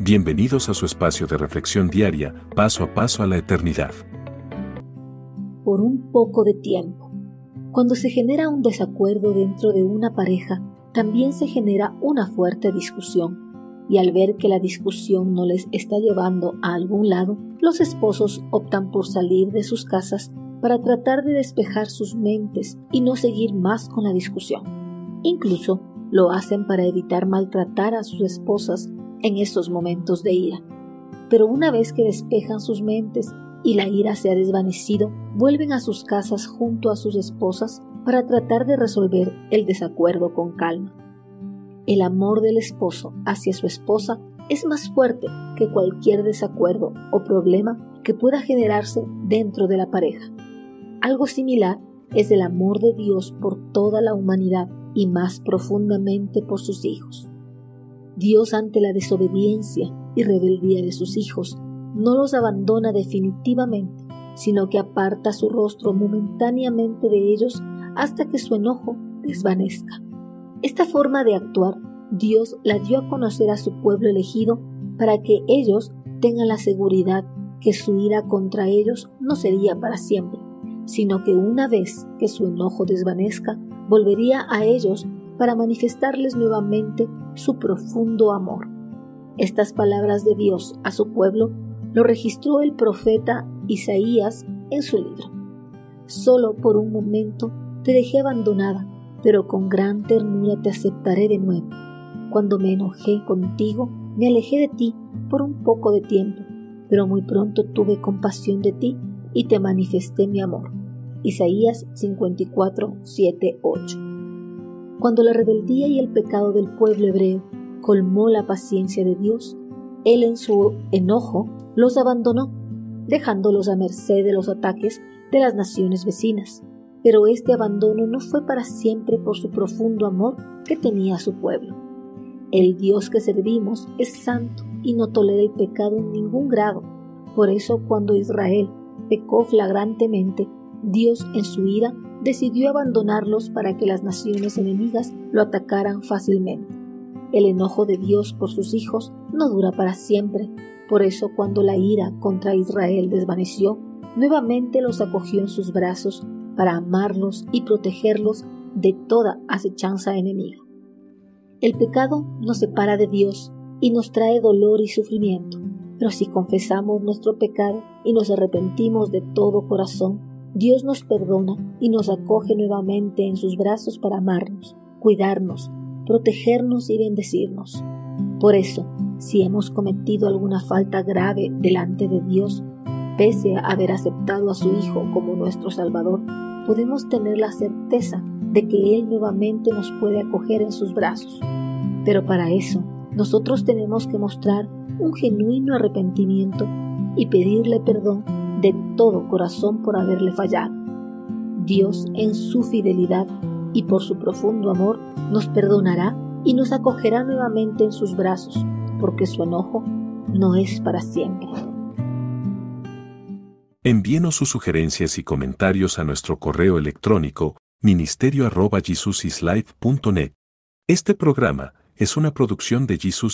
Bienvenidos a su espacio de reflexión diaria, paso a paso a la eternidad. Por un poco de tiempo. Cuando se genera un desacuerdo dentro de una pareja, también se genera una fuerte discusión. Y al ver que la discusión no les está llevando a algún lado, los esposos optan por salir de sus casas para tratar de despejar sus mentes y no seguir más con la discusión. Incluso lo hacen para evitar maltratar a sus esposas en estos momentos de ira. Pero una vez que despejan sus mentes y la ira se ha desvanecido, vuelven a sus casas junto a sus esposas para tratar de resolver el desacuerdo con calma. El amor del esposo hacia su esposa es más fuerte que cualquier desacuerdo o problema que pueda generarse dentro de la pareja. Algo similar es el amor de Dios por toda la humanidad y más profundamente por sus hijos. Dios ante la desobediencia y rebeldía de sus hijos no los abandona definitivamente, sino que aparta su rostro momentáneamente de ellos hasta que su enojo desvanezca. Esta forma de actuar Dios la dio a conocer a su pueblo elegido para que ellos tengan la seguridad que su ira contra ellos no sería para siempre, sino que una vez que su enojo desvanezca, volvería a ellos para manifestarles nuevamente su profundo amor. Estas palabras de Dios a su pueblo lo registró el profeta Isaías en su libro. Solo por un momento te dejé abandonada, pero con gran ternura te aceptaré de nuevo. Cuando me enojé contigo, me alejé de ti por un poco de tiempo, pero muy pronto tuve compasión de ti y te manifesté mi amor. Isaías 54, 7, 8. Cuando la rebeldía y el pecado del pueblo hebreo colmó la paciencia de Dios, Él en su enojo los abandonó, dejándolos a merced de los ataques de las naciones vecinas. Pero este abandono no fue para siempre por su profundo amor que tenía a su pueblo. El Dios que servimos es santo y no tolera el pecado en ningún grado. Por eso cuando Israel pecó flagrantemente, Dios en su ira decidió abandonarlos para que las naciones enemigas lo atacaran fácilmente. El enojo de Dios por sus hijos no dura para siempre, por eso cuando la ira contra Israel desvaneció, nuevamente los acogió en sus brazos para amarlos y protegerlos de toda acechanza enemiga. El pecado nos separa de Dios y nos trae dolor y sufrimiento, pero si confesamos nuestro pecado y nos arrepentimos de todo corazón, Dios nos perdona y nos acoge nuevamente en sus brazos para amarnos, cuidarnos, protegernos y bendecirnos. Por eso, si hemos cometido alguna falta grave delante de Dios, pese a haber aceptado a su Hijo como nuestro Salvador, podemos tener la certeza de que Él nuevamente nos puede acoger en sus brazos. Pero para eso, nosotros tenemos que mostrar un genuino arrepentimiento y pedirle perdón de todo corazón por haberle fallado. Dios, en su fidelidad y por su profundo amor, nos perdonará y nos acogerá nuevamente en sus brazos, porque su enojo no es para siempre. Envíenos sus sugerencias y comentarios a nuestro correo electrónico ministerio.jesusislife.net. Este programa es una producción de Jesus